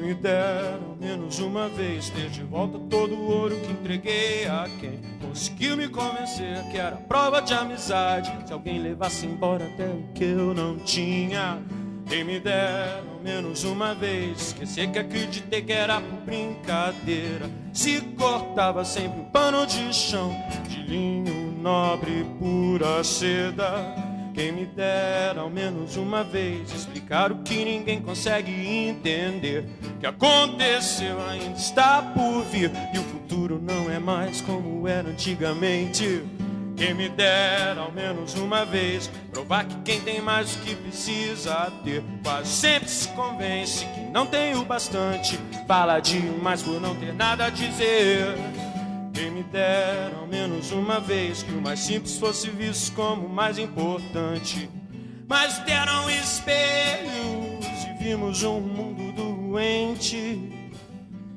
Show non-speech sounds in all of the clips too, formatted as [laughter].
Quem me dera ao menos uma vez ter de volta todo o ouro que entreguei a quem conseguiu me convencer que era prova de amizade. Se alguém levasse embora até o que eu não tinha. Quem me dera ao menos uma vez esquecer que acreditei que era por brincadeira. Se cortava sempre um pano de chão de linho nobre pura seda. Quem me dera ao menos uma vez explicar o que ninguém consegue entender. Que aconteceu ainda está por vir e o futuro não é mais como era antigamente. Quem me dera ao menos uma vez provar que quem tem mais do que precisa ter quase sempre se convence que não tem o bastante. Fala demais por não ter nada a dizer. Quem me dera ao menos uma vez que o mais simples fosse visto como o mais importante. Mas deram espelhos e vimos um mundo doente.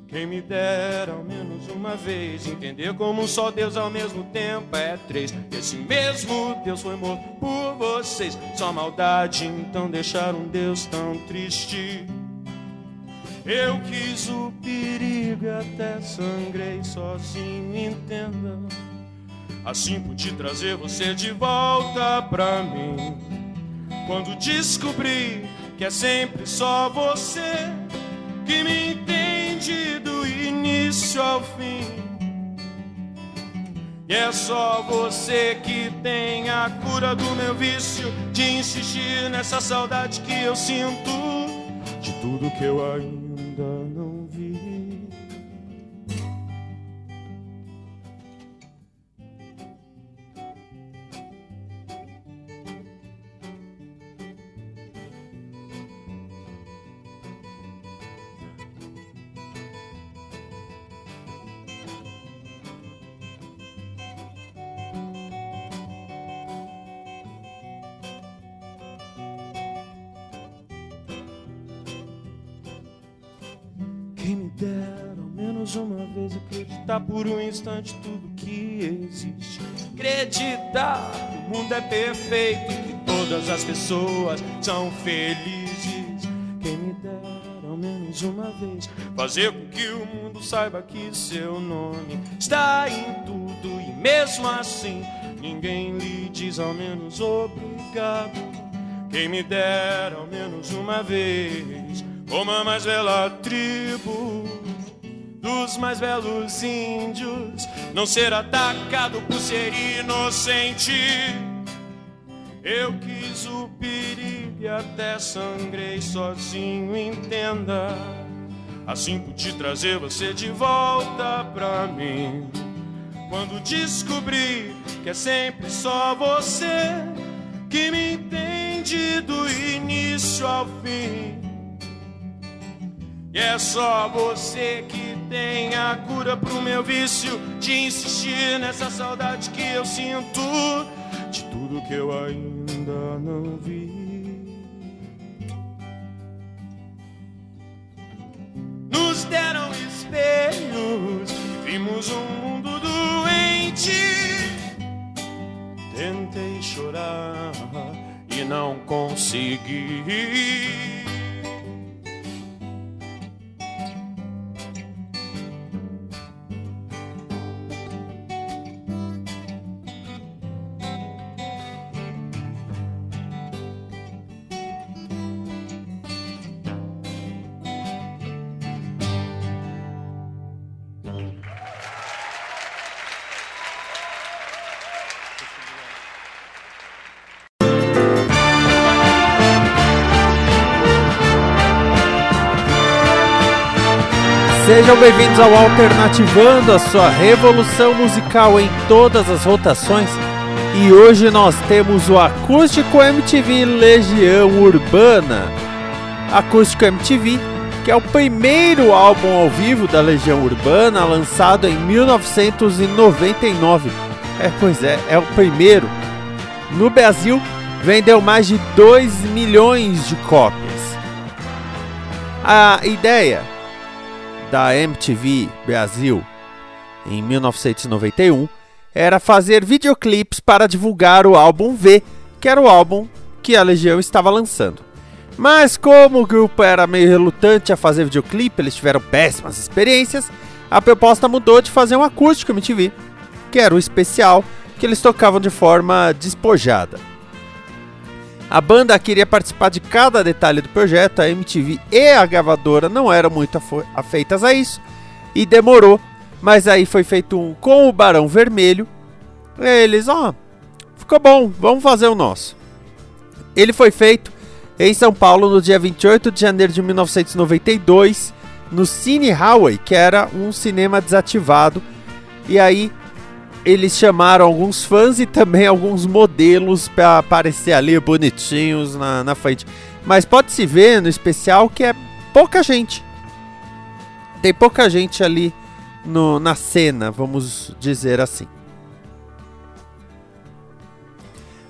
Quem me dera ao menos uma vez entender como um só Deus ao mesmo tempo é três. Esse mesmo Deus foi morto por vocês. Só maldade então deixar um Deus tão triste. Eu quis o perigo e até sangrei sozinho, entenda. Assim pude trazer você de volta pra mim. Quando descobri que é sempre só você que me entende do início ao fim. E é só você que tem a cura do meu vício de insistir nessa saudade que eu sinto de tudo que eu ainda Dera ao menos uma vez acreditar por um instante tudo que existe. Acreditar que o mundo é perfeito e que todas as pessoas são felizes. Quem me dera ao menos uma vez fazer com que o mundo saiba que seu nome está em tudo e mesmo assim ninguém lhe diz ao menos obrigado. Quem me dera ao menos uma vez como a mais bela tribo dos mais belos índios, não ser atacado por ser inocente. Eu quis o perigo e até sangrei sozinho, entenda. Assim pude trazer você de volta pra mim. Quando descobri que é sempre só você que me entende do início ao fim. E é só você que tem a cura pro meu vício de insistir nessa saudade que eu sinto de tudo que eu ainda não vi. Nos deram espelhos vimos um mundo doente. Tentei chorar e não consegui. Sejam bem-vindos ao Alternativando, a sua revolução musical em todas as rotações. E hoje nós temos o Acústico MTV Legião Urbana. Acústico MTV, que é o primeiro álbum ao vivo da Legião Urbana, lançado em 1999. É, pois é, é o primeiro. No Brasil, vendeu mais de 2 milhões de cópias. A ideia da MTV Brasil em 1991 era fazer videoclipes para divulgar o álbum V, que era o álbum que a Legião estava lançando. Mas como o grupo era meio relutante a fazer videoclipe, eles tiveram péssimas experiências, a proposta mudou de fazer um acústico MTV, que era o especial que eles tocavam de forma despojada. A banda queria participar de cada detalhe do projeto, a MTV e a gravadora não eram muito afeitas a isso e demorou, mas aí foi feito um com o Barão Vermelho. Eles, ó, oh, ficou bom, vamos fazer o nosso. Ele foi feito em São Paulo no dia 28 de janeiro de 1992, no Cine Highway, que era um cinema desativado. E aí eles chamaram alguns fãs e também alguns modelos para aparecer ali bonitinhos na, na frente. Mas pode se ver no especial que é pouca gente. Tem pouca gente ali no, na cena, vamos dizer assim.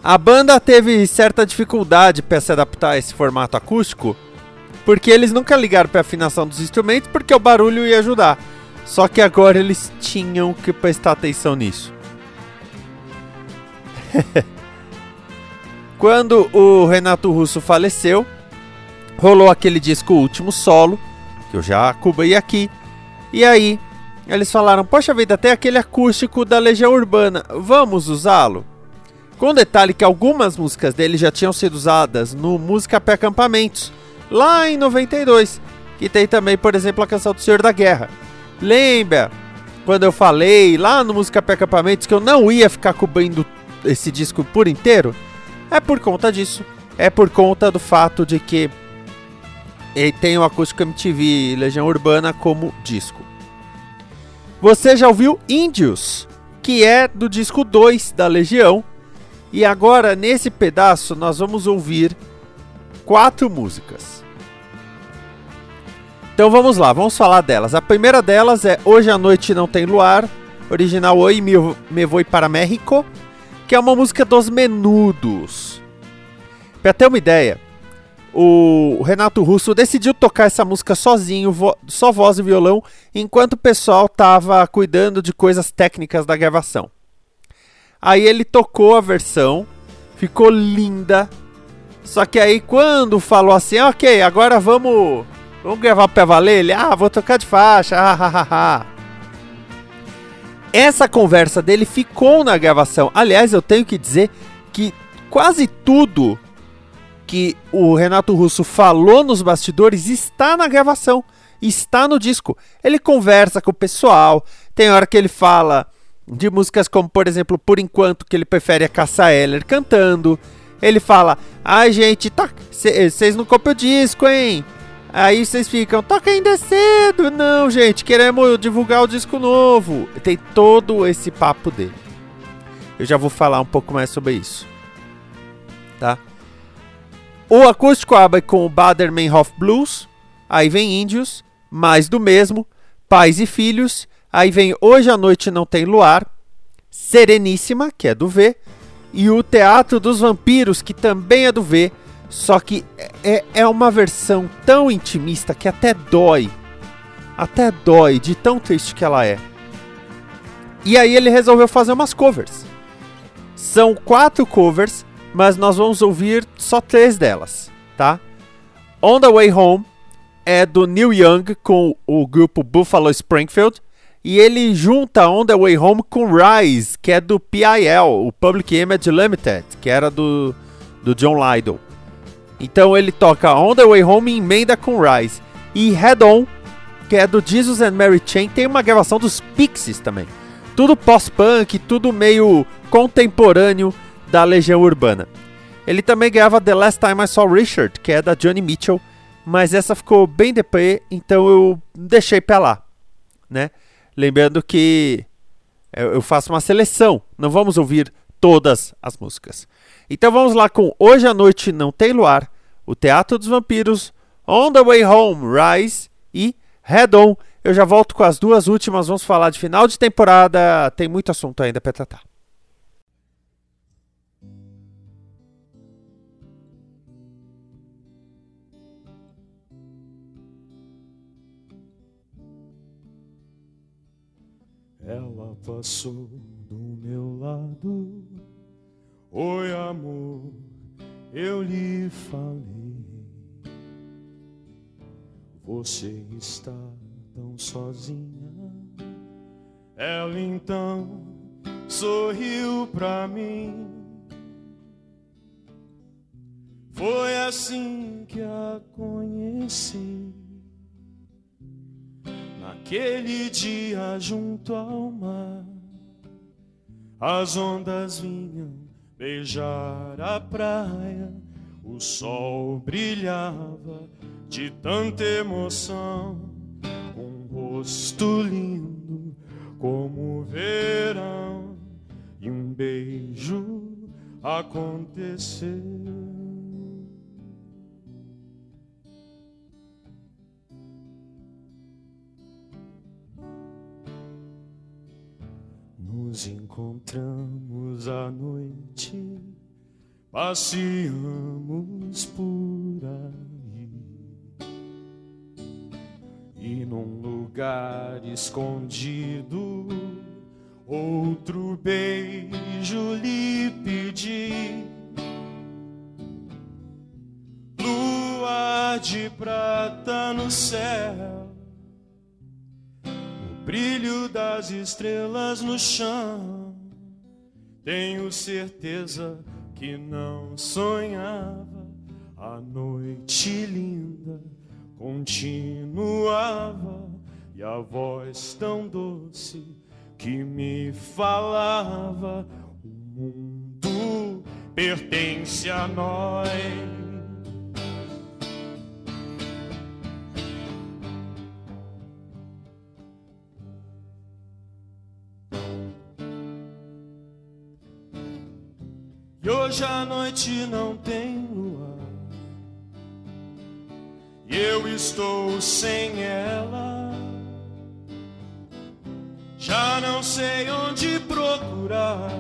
A banda teve certa dificuldade para se adaptar a esse formato acústico, porque eles nunca ligaram para a afinação dos instrumentos, porque o barulho ia ajudar. Só que agora eles tinham que prestar atenção nisso. [laughs] Quando o Renato Russo faleceu, rolou aquele disco Último Solo, que eu já cobri aqui. E aí, eles falaram: Poxa vida, tem aquele acústico da Legião Urbana, vamos usá-lo? Com detalhe que algumas músicas dele já tinham sido usadas no Música Pé Acampamentos, lá em 92, que tem também, por exemplo, a canção do Senhor da Guerra. Lembra quando eu falei lá no Música Pé Acampamentos que eu não ia ficar cobrindo esse disco por inteiro? É por conta disso. É por conta do fato de que ele tem o acústico MTV Legião Urbana como disco. Você já ouviu Índios, que é do disco 2 da Legião. E agora, nesse pedaço, nós vamos ouvir quatro músicas. Então vamos lá, vamos falar delas. A primeira delas é Hoje à Noite Não Tem Luar, original Oi Me, Me Voy para México, que é uma música dos Menudos. Pra ter uma ideia, o Renato Russo decidiu tocar essa música sozinho, vo só voz e violão, enquanto o pessoal tava cuidando de coisas técnicas da gravação. Aí ele tocou a versão, ficou linda. Só que aí quando falou assim, ok, agora vamos Vamos gravar pra valer? Ele, ah, vou tocar de faixa, ah, ah, ah. Essa conversa dele ficou na gravação. Aliás, eu tenho que dizer que quase tudo que o Renato Russo falou nos bastidores está na gravação, está no disco. Ele conversa com o pessoal, tem hora que ele fala de músicas como, por exemplo, Por Enquanto, que ele prefere a Caça Eller cantando. Ele fala, ai gente, tá, vocês não copiam o disco, hein? Aí vocês ficam, toca ainda cedo. Não, gente, queremos divulgar o disco novo. Tem todo esse papo dele. Eu já vou falar um pouco mais sobre isso. Tá? O acústico abre com o Bader Meinhof Blues. Aí vem Índios. mais do mesmo, Pais e Filhos. Aí vem Hoje à Noite Não Tem Luar, Sereníssima, que é do V, e o Teatro dos Vampiros, que também é do V, só que é, é uma versão tão intimista que até dói. Até dói de tão triste que ela é. E aí ele resolveu fazer umas covers. São quatro covers, mas nós vamos ouvir só três delas, tá? On the Way Home é do Neil Young com o grupo Buffalo Springfield. E ele junta On the Way Home com Rise, que é do PIL, o Public Image Limited, que era do, do John Lydon. Então ele toca On the Way Home e emenda com Rise. E Head On, que é do Jesus and Mary Chain, tem uma gravação dos Pixies também. Tudo pós-punk, tudo meio contemporâneo da Legião Urbana. Ele também grava The Last Time I Saw Richard, que é da Johnny Mitchell, mas essa ficou bem depois, então eu deixei pra lá, né? Lembrando que eu faço uma seleção, não vamos ouvir todas as músicas. Então vamos lá com Hoje à Noite Não Tem Luar, O Teatro dos Vampiros, On the Way Home, Rise e Head On. Eu já volto com as duas últimas, vamos falar de final de temporada, tem muito assunto ainda para tratar. Ela passou do meu lado. Oi, amor, eu lhe falei. Você está tão sozinha. Ela então sorriu pra mim. Foi assim que a conheci. Naquele dia junto ao mar, as ondas vinham beijar a praia, o sol brilhava de tanta emoção, um rosto lindo como o verão, e um beijo aconteceu. Nos encontramos à noite, passeamos por aí. E num lugar escondido, outro beijo lhe pedi. Lua de prata no céu brilho das estrelas no chão. Tenho certeza que não sonhava. A noite linda continuava e a voz tão doce que me falava: O mundo pertence a nós. E hoje a noite não tem lua. Eu estou sem ela. Já não sei onde procurar.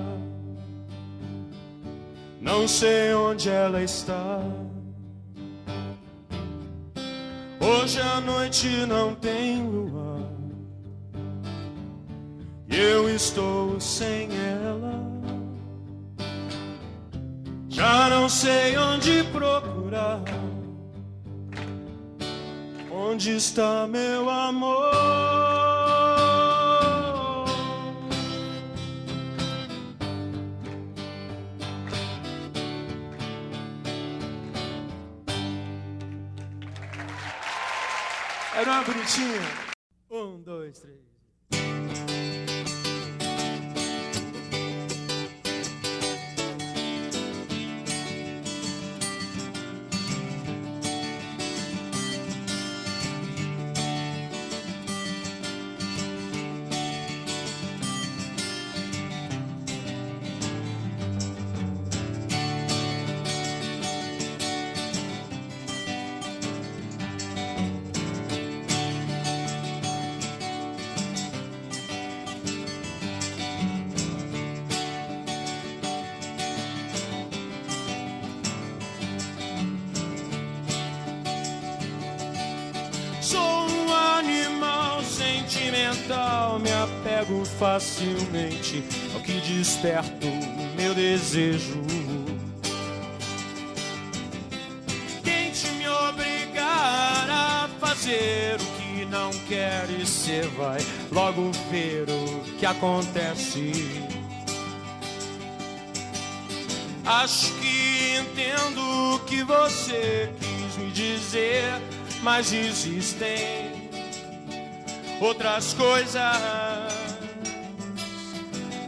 Não sei onde ela está. Hoje a noite não tem lua. E eu estou sem ela. Já não sei onde procurar. Onde está meu amor? Era uma bonitinha. Um, dois, três. Facilmente ao que desperta o meu desejo. Tente me obrigar a fazer o que não quer e cê vai logo ver o que acontece. Acho que entendo o que você quis me dizer, mas existem outras coisas.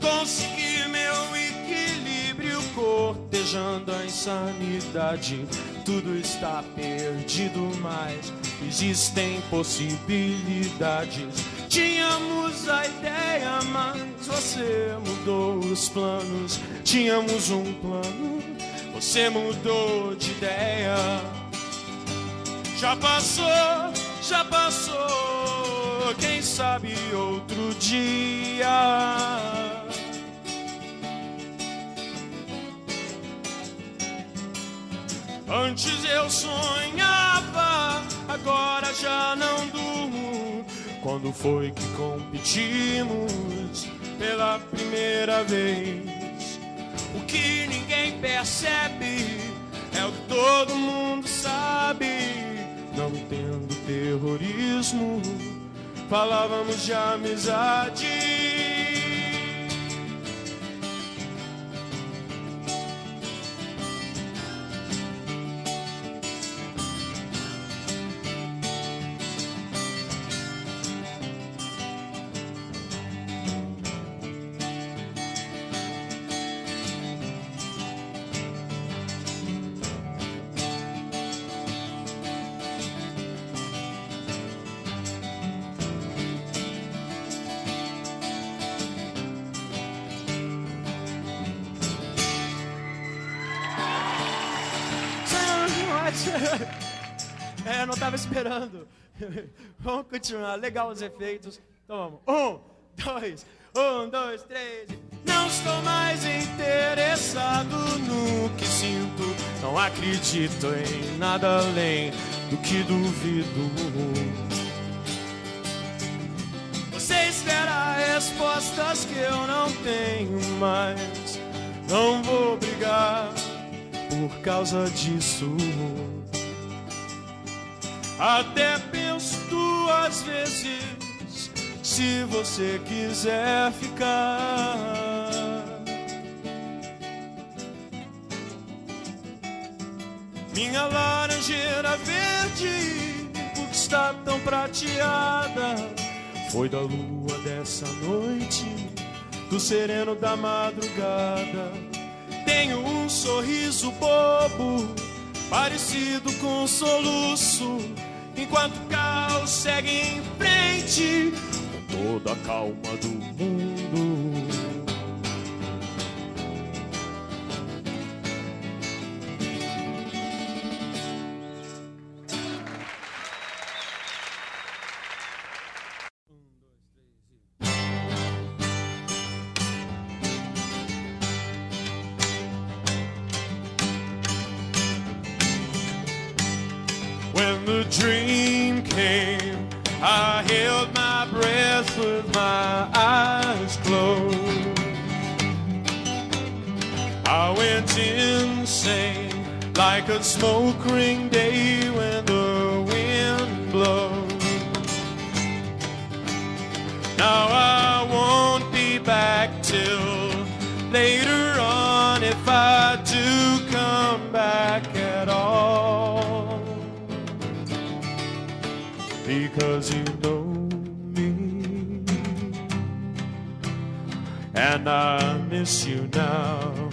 Consegui meu equilíbrio cortejando a insanidade. Tudo está perdido, mas existem possibilidades. Tínhamos a ideia, mas você mudou os planos. Tínhamos um plano, você mudou de ideia. Já passou, já passou. Quem sabe outro dia. Antes eu sonhava, agora já não durmo. Quando foi que competimos pela primeira vez? O que ninguém percebe é o que todo mundo sabe. Não entendo terrorismo, falávamos de amizade. [laughs] É, não tava esperando. [laughs] Vamos continuar. Legal os efeitos. Então vamos. Um, dois, um, dois, três. Não estou mais interessado no que sinto. Não acredito em nada além do que duvido. Você espera respostas que eu não tenho mais. Não vou brigar por causa disso. Até penso duas vezes se você quiser ficar. Minha laranjeira verde, por que está tão prateada? Foi da lua dessa noite, do sereno da madrugada. Tenho um sorriso bobo, parecido com um soluço, enquanto o caos segue em frente, com toda a calma do mundo. Dream came, I held my breath with my eyes closed. I went insane like a smoke ring because you know me and I miss you now.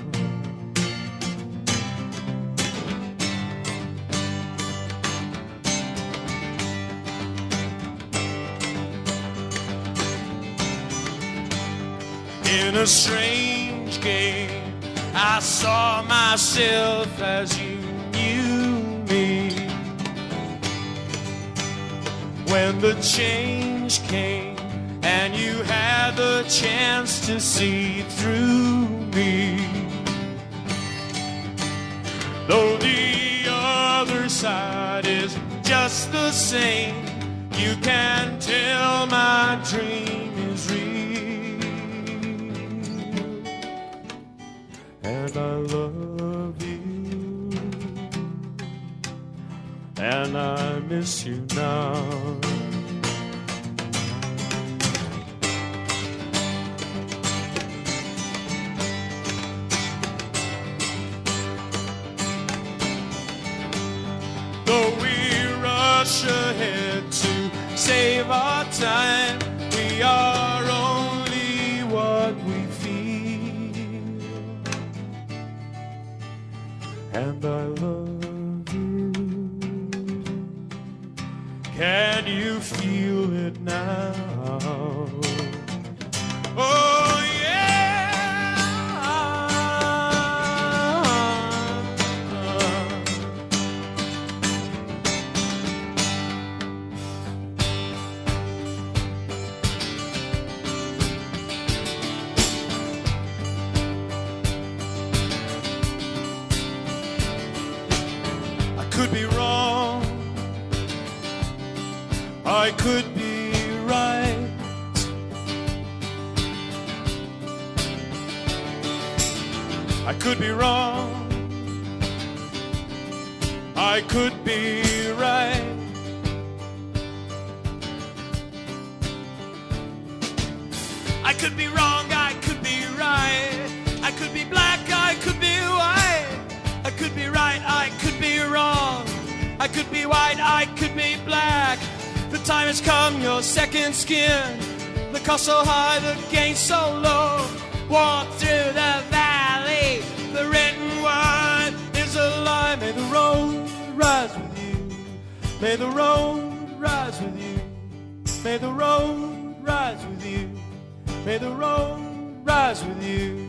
In a strange game, I saw myself as you when the change came and you had the chance to see through me. Though the other side is just the same, you can tell my dream is real. And I love. And I miss you now. Though we rush ahead to save our time, we are could be wrong. I could be right. I could be wrong. I could be right. I could be wrong, I could be right. I could be black, I could be could be right, I could be wrong. I could be white, I could be black. The time has come, your second skin. The cost so high, the gain so low. Walk through the valley, the written word is a lie. May the road rise with you. May the road rise with you. May the road rise with you. May the road rise with you.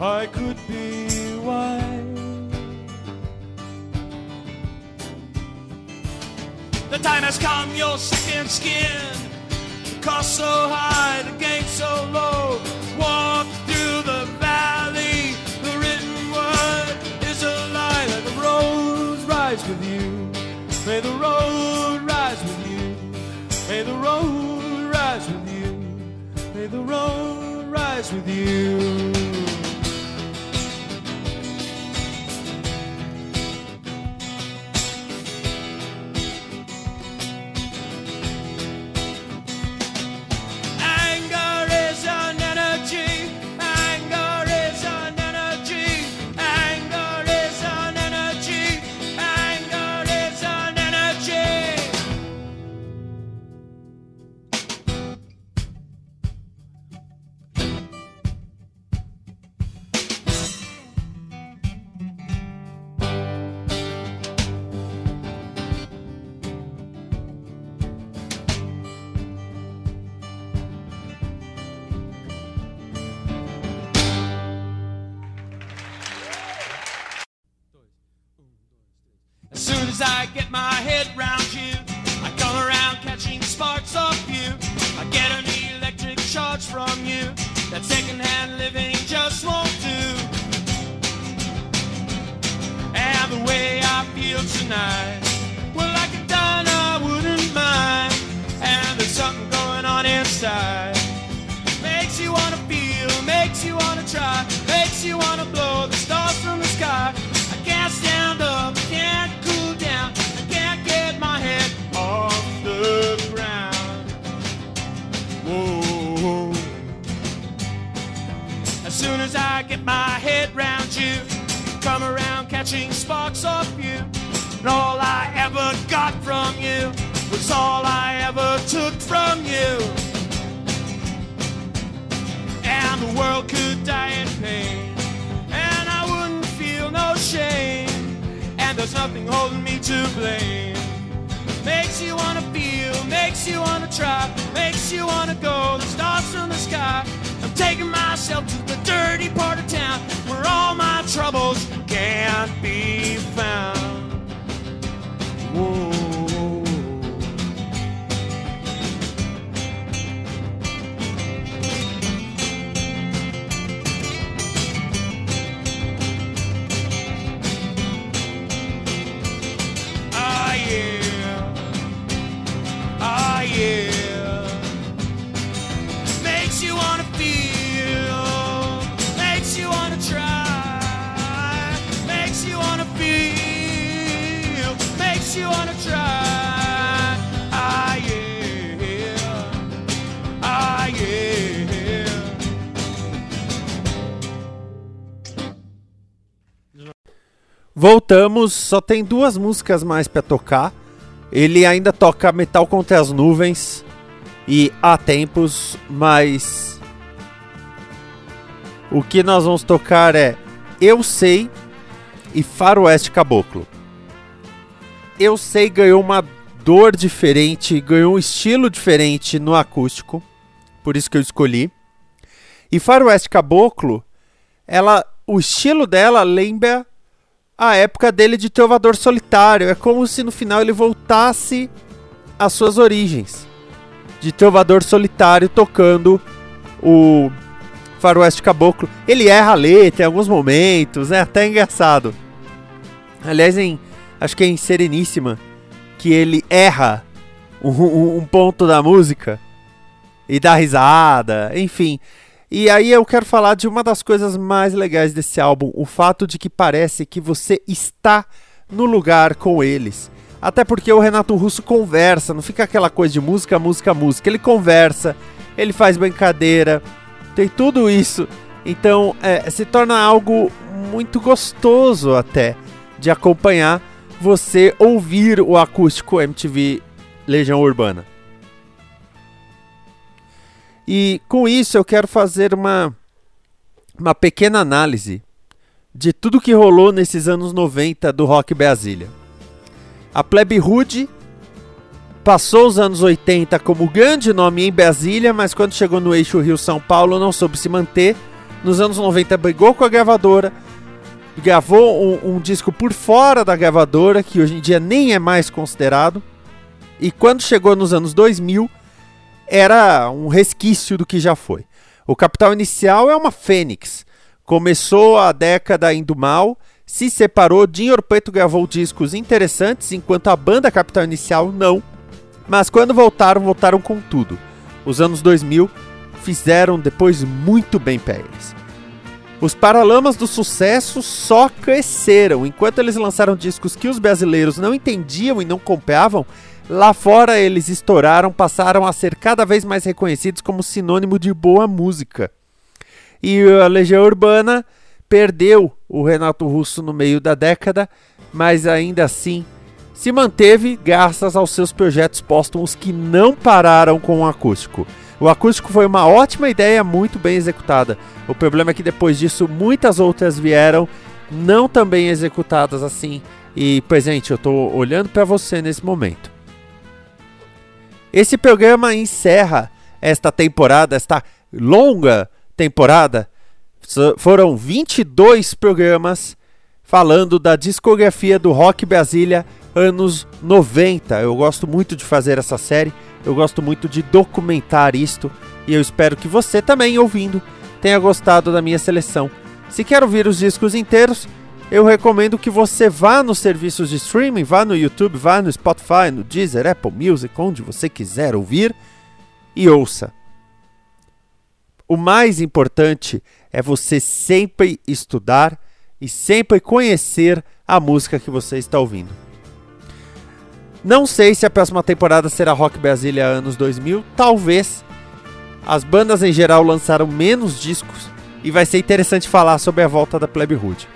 I could be white. The time has come, your second skin. The cost so high, the gain so low. Walk through the valley. The written word is a lie. Let the roads rise with you. May the road rise with you. May the road rise with you. May the road rise with you. As soon as I get my head round you, I come around catching sparks off you. I get an electric charge from you. That secondhand living just won't do. And the way I feel tonight, well, like a dime, I wouldn't mind. And there's something going on inside. Makes you wanna feel, makes you wanna try, makes you wanna blow my head round you, come around catching sparks off you. And all I ever got from you was all I ever took from you and the world could die in pain, and I wouldn't feel no shame, and there's nothing holding me to blame. Makes you wanna feel, makes you wanna try, makes you wanna go. The stars from the sky. I'm taking myself to dirty part of town where all my troubles can't be found. Whoa. Voltamos, só tem duas músicas mais pra tocar. Ele ainda toca Metal contra as Nuvens e Há Tempos, mas o que nós vamos tocar é Eu Sei e Faroeste Caboclo. Eu Sei ganhou uma dor diferente, ganhou um estilo diferente no acústico, por isso que eu escolhi. E Faroeste Caboclo, ela, o estilo dela lembra a época dele de Trovador Solitário. É como se no final ele voltasse às suas origens. De Trovador Solitário tocando o Faroeste Caboclo. Ele erra a letra em alguns momentos, é até engraçado. Aliás, em, acho que é em Sereníssima que ele erra um, um, um ponto da música e dá risada, enfim. E aí eu quero falar de uma das coisas mais legais desse álbum, o fato de que parece que você está no lugar com eles. Até porque o Renato Russo conversa, não fica aquela coisa de música, música, música. Ele conversa, ele faz brincadeira, tem tudo isso. Então é, se torna algo muito gostoso até de acompanhar você ouvir o acústico MTV Legião Urbana. E com isso eu quero fazer uma, uma pequena análise de tudo que rolou nesses anos 90 do rock Brasília. A Plebe Hood passou os anos 80 como grande nome em Brasília, mas quando chegou no eixo Rio-São Paulo não soube se manter. Nos anos 90 brigou com a gravadora, gravou um, um disco por fora da gravadora, que hoje em dia nem é mais considerado. E quando chegou nos anos 2000, era um resquício do que já foi. O Capital Inicial é uma fênix. Começou a década indo mal, se separou, Dinho Orpeto gravou discos interessantes, enquanto a banda Capital Inicial não. Mas quando voltaram, voltaram com tudo. Os anos 2000 fizeram depois muito bem para eles. Os Paralamas do Sucesso só cresceram. Enquanto eles lançaram discos que os brasileiros não entendiam e não compravam, Lá fora eles estouraram, passaram a ser cada vez mais reconhecidos como sinônimo de boa música. E a Legião Urbana perdeu o Renato Russo no meio da década, mas ainda assim se manteve graças aos seus projetos póstumos que não pararam com o acústico. O acústico foi uma ótima ideia, muito bem executada. O problema é que depois disso muitas outras vieram não tão bem executadas assim. E, presente, eu estou olhando para você nesse momento. Esse programa encerra esta temporada, esta longa temporada. Foram 22 programas falando da discografia do Rock Brasília anos 90. Eu gosto muito de fazer essa série, eu gosto muito de documentar isto e eu espero que você também ouvindo tenha gostado da minha seleção. Se quer ouvir os discos inteiros, eu recomendo que você vá nos serviços de streaming, vá no YouTube, vá no Spotify, no Deezer, Apple Music, onde você quiser ouvir e ouça. O mais importante é você sempre estudar e sempre conhecer a música que você está ouvindo. Não sei se a próxima temporada será Rock Brasília anos 2000, talvez. As bandas em geral lançaram menos discos e vai ser interessante falar sobre a volta da Plebe Hood.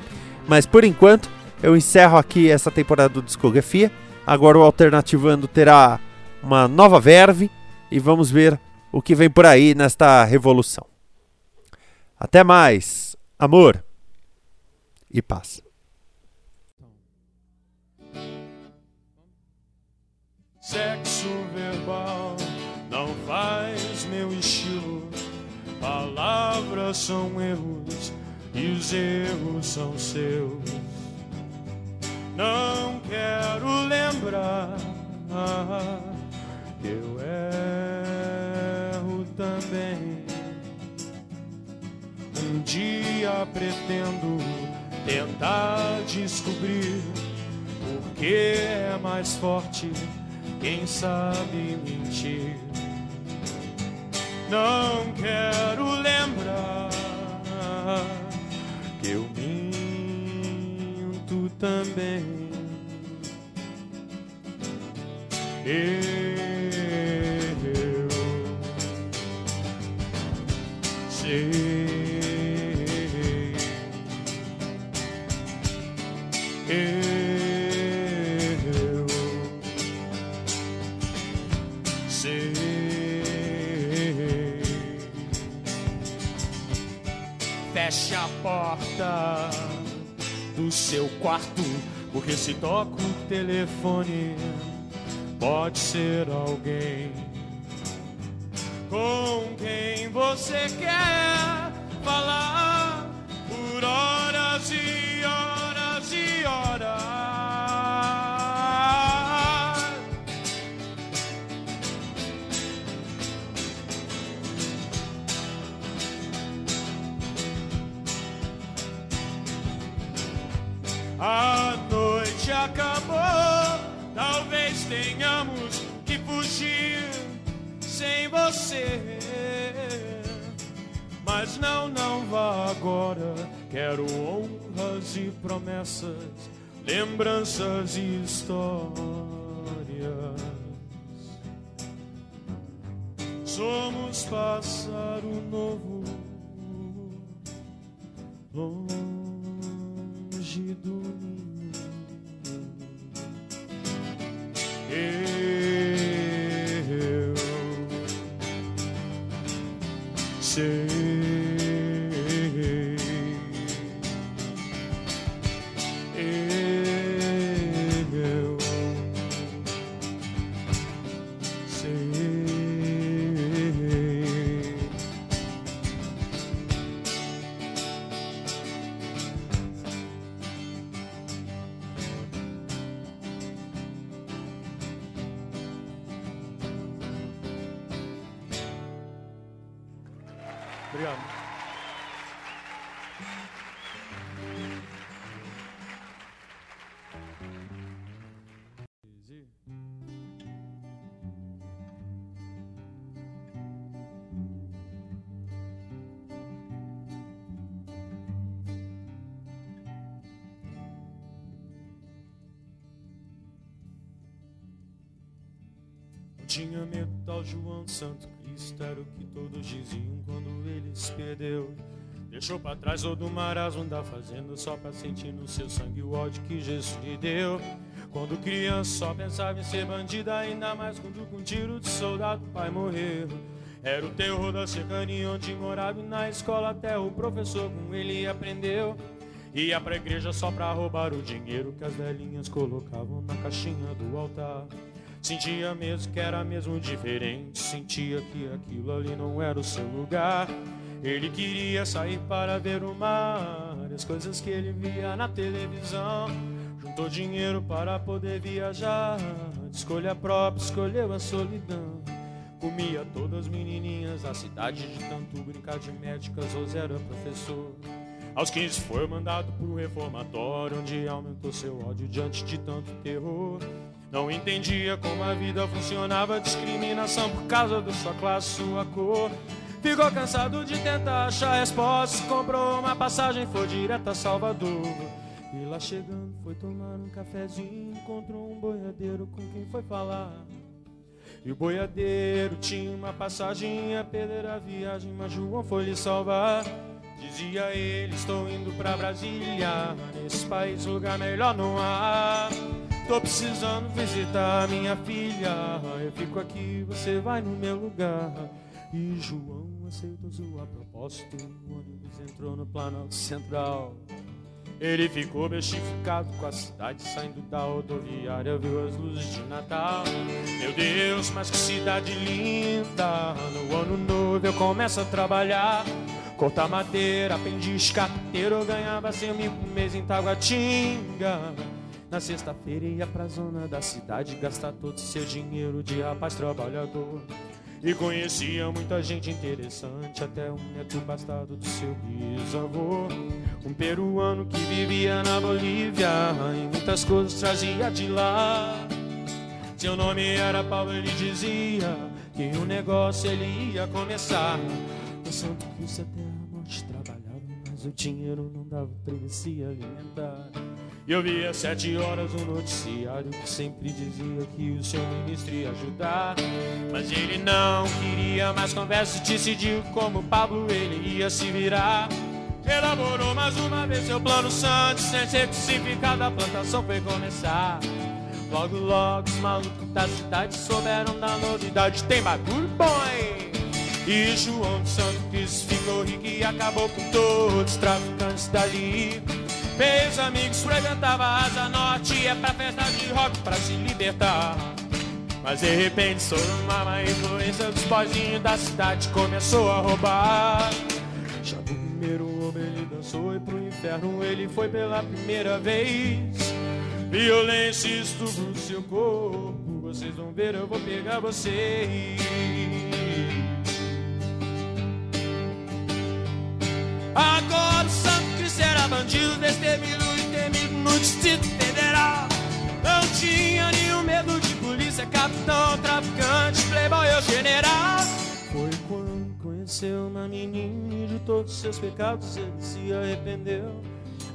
Mas por enquanto, eu encerro aqui essa temporada do Discografia. Agora o Alternativando terá uma nova verve e vamos ver o que vem por aí nesta revolução. Até mais, amor e paz. Sexo verbal não faz meu estilo, palavras são erros e os erros são seus. Não quero lembrar que eu erro também. Um dia pretendo tentar descobrir por que é mais forte quem sabe mentir. Não quero lembrar eu minto também. Eu porta do seu quarto, porque se toca o telefone, pode ser alguém com quem você quer falar por horas e você. Mas não, não vá agora. Quero honras e promessas, lembranças e histórias. Somos pássaro novo, longe do ninho. Tinha medo tal João Santo Cristo era o que todos diziam quando ele se perdeu. Deixou pra trás todo o marasmo da fazenda só pra sentir no seu sangue o ódio que Jesus lhe deu. Quando criança só pensava em ser bandida, ainda mais quando com tiro de soldado o pai morreu. Era o terror da cercania onde morava e na escola até o professor com ele aprendeu. Ia pra igreja só pra roubar o dinheiro que as velhinhas colocavam na caixinha do altar. Sentia mesmo que era mesmo diferente, sentia que aquilo ali não era o seu lugar. Ele queria sair para ver o mar, as coisas que ele via na televisão. Juntou dinheiro para poder viajar, de escolha própria, escolheu a solidão. Comia todas as menininhas da cidade de tanto brincar de médicas, ou era professor. Aos 15 foi mandado pro reformatório, onde aumentou seu ódio diante de tanto terror. Não entendia como a vida funcionava, discriminação por causa da sua classe, sua cor. Ficou cansado de tentar achar respostas, comprou uma passagem, foi direto a Salvador. E lá chegando, foi tomar um cafezinho, encontrou um boiadeiro com quem foi falar. E o boiadeiro tinha uma passagem a perder a viagem, mas João foi lhe salvar. Dizia ele, estou indo pra Brasília, nesse país lugar melhor não há. Tô precisando visitar minha filha, eu fico aqui, você vai no meu lugar. E João aceitou sua proposta, o ônibus entrou no Planalto Central. Ele ficou bestificado com a cidade saindo da rodoviária, viu as luzes de Natal. Meu Deus, mas que cidade linda! No ano novo eu começo a trabalhar. Cortar madeira, aprendiz carteiro, eu ganhava cem mil por mês em Taguatinga. Na sexta-feira ia pra zona da cidade gastar todo seu dinheiro de rapaz trabalhador. E conhecia muita gente interessante, até um neto bastardo do seu bisavô. Um peruano que vivia na Bolívia e muitas coisas trazia de lá. Seu nome era Paulo, ele dizia que o negócio ele ia começar. No Santo Cristo até a morte trabalhava, mas o dinheiro não dava pra ele se alimentar. Eu via sete horas um noticiário que sempre dizia que o seu ministro ia ajudar. Mas ele não queria mais conversa e decidiu como Pablo ele ia se virar. Elaborou mais uma vez seu plano santo, sem certificado a plantação foi começar. Logo, logo, os malucos da cidade souberam da novidade. Tem bagulho bom? E João de Santo Cristo ficou rico e acabou com todos os traficantes dali. Meus amigos frequentavam a Asa Norte, é pra festa de rock pra se libertar. Mas de repente, sob uma má influência dos pozinhos da cidade, começou a roubar. Já no primeiro homem ele dançou e pro inferno ele foi pela primeira vez. Violência e estupro do seu corpo, vocês vão ver, eu vou pegar vocês. Agora o Santo era bandido, destemido e temido no Distrito Federal. Não tinha nenhum medo de polícia, capitão, traficante, playboy ou general. Foi quando conheceu uma menina e de todos seus pecados ele se arrependeu.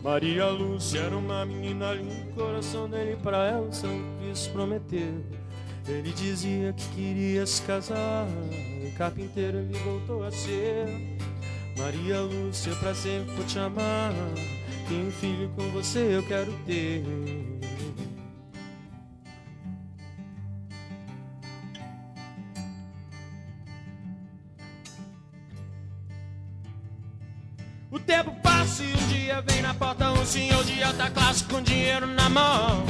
Maria Lúcia era uma menina linda, o coração dele pra ela, Santo Cristo prometeu. Ele dizia que queria se casar, e carpinteiro ele voltou a ser. Maria Lúcia, pra sempre vou te amar. Tem um filho com você, eu quero ter. O tempo passa e um dia vem na porta um senhor de alta classe com dinheiro na mão.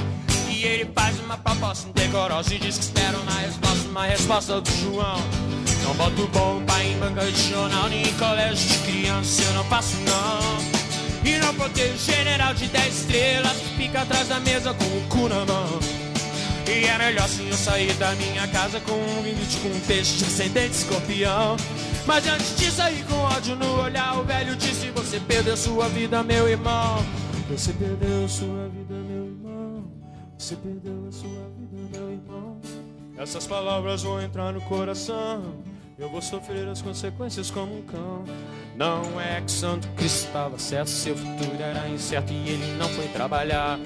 E ele faz uma proposta indecorosa e diz que espera uma resposta, uma resposta do João. Não boto bomba em banca de jornal, nem em colégio de criança, eu não faço não. E não protejo general de 10 estrelas que fica atrás da mesa com o cu na mão. E é melhor sim eu sair da minha casa com um vinho com um peixe de ascendente escorpião. Mas antes de sair com ódio no olhar, o velho disse: Você perdeu sua vida, meu irmão. Você perdeu sua vida, meu irmão. Você perdeu a sua vida, meu irmão. Essas palavras vão entrar no coração. Eu vou sofrer as consequências como um cão. Não é que Santo Cristo estava certo, seu futuro era incerto e ele não foi trabalhar.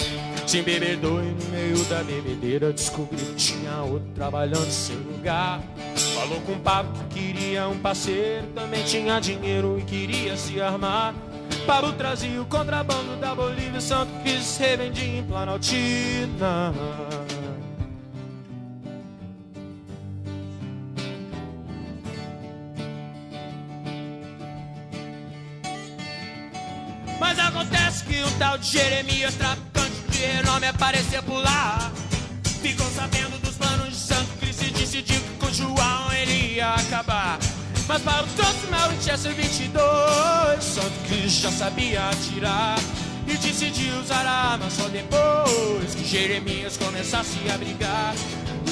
Se embebedou e no meio da bebedeira descobriu que tinha outro trabalhando em seu lugar. Falou com o Pablo que queria um parceiro, também tinha dinheiro e queria se armar. Pablo trazia o contrabando da Bolívia, Santo Cristo revendia em Planaltina. Tal de Jeremias, traficante de renome, apareceu por lá. Ficou sabendo dos planos de Santo Cristo e decidiu que com João ele ia acabar. Mas para o troço meu Winchester 22, Santo Cristo já sabia atirar. E decidiu usar a arma só depois que Jeremias começasse a brigar.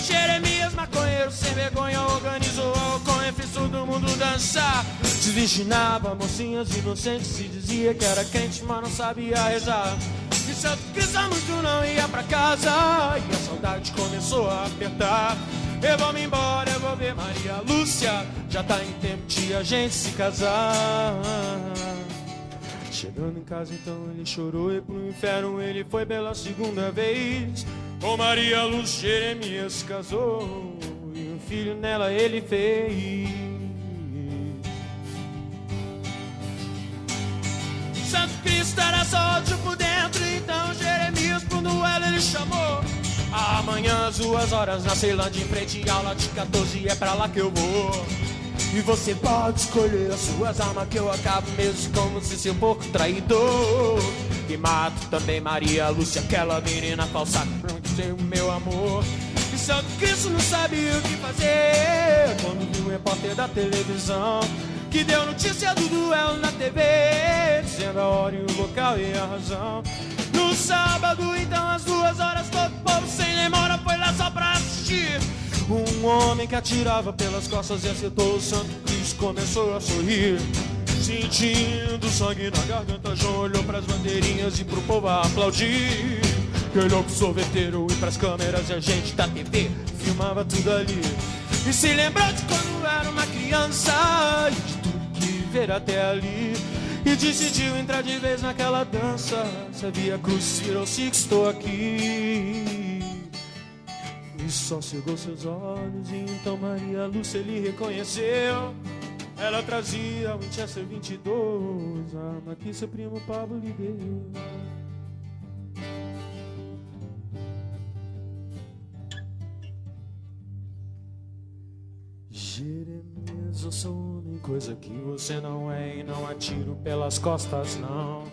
Jeremias, maconheiro sem vergonha, organizou a ocorrência fez todo mundo dançar. Desvirginava mocinhas inocentes e dizia que era quente, mas não sabia rezar. E Santo Cristo muito não ia pra casa e a saudade começou a apertar. Eu vou me embora, eu vou ver Maria Lúcia. Já tá em tempo de a gente se casar. Chegando em casa, então ele chorou e pro inferno ele foi pela segunda vez. Com Maria Luz, Jeremias casou e um filho nela ele fez. Santo Cristo era só ódio por dentro, então Jeremias pro duelo ele chamou. Amanhã às duas horas na Ceilândia em frente à aula de 14 é pra lá que eu vou. E você pode escolher as suas armas que eu acabo mesmo como se seu porco traidor. E mato também Maria Lúcia, aquela menina falsa o meu amor. E Santo Cristo não sabia o que fazer quando viu o repórter da televisão que deu notícia do duelo na TV, dizendo a hora e o local e a razão. No sábado, então, às duas horas, todo povo sem demora foi lá só pra assistir. Um homem que atirava pelas costas e acertou o Santo Cristo começou a sorrir. Sentindo sangue na garganta, João olhou pras bandeirinhas e pro povo aplaudir. Que olhou pro sorveteiro e pras câmeras e a gente da TV filmava tudo ali. E se lembrou de quando era uma criança e de tudo que ver até ali. E decidiu entrar de vez naquela dança. Sabia cruz, virou se estou aqui. E só cegou seus olhos e então Maria Lúcia ele reconheceu. Ela trazia o Winchester 22, a arma que seu primo Pablo lhe deu. Jeremias, eu sou homem, coisa que você não é e não atiro pelas costas, não.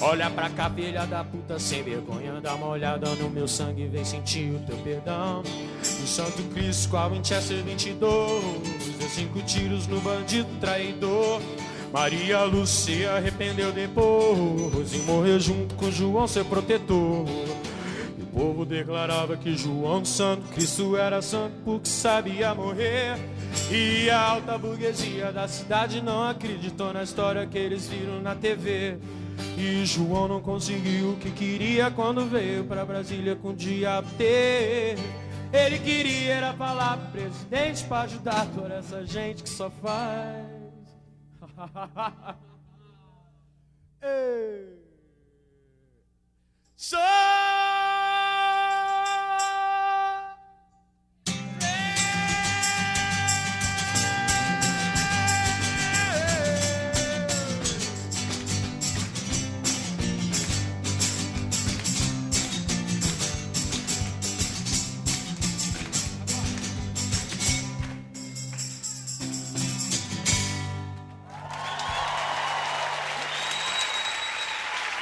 Olha pra cá, filha da puta, sem vergonha, dá uma olhada no meu sangue, vem sentir o teu perdão. O Santo Cristo a Winchester 22, deu cinco tiros no bandido traidor. Maria Lúcia arrependeu depois e morreu junto com João, seu protetor. Povo declarava que João Santo Cristo era santo porque sabia morrer. E a alta burguesia da cidade não acreditou na história que eles viram na TV. E João não conseguiu o que queria quando veio pra Brasília com o diabo ter. Ele queria era falar pro presidente pra ajudar toda essa gente que só faz. [laughs] Ei. Só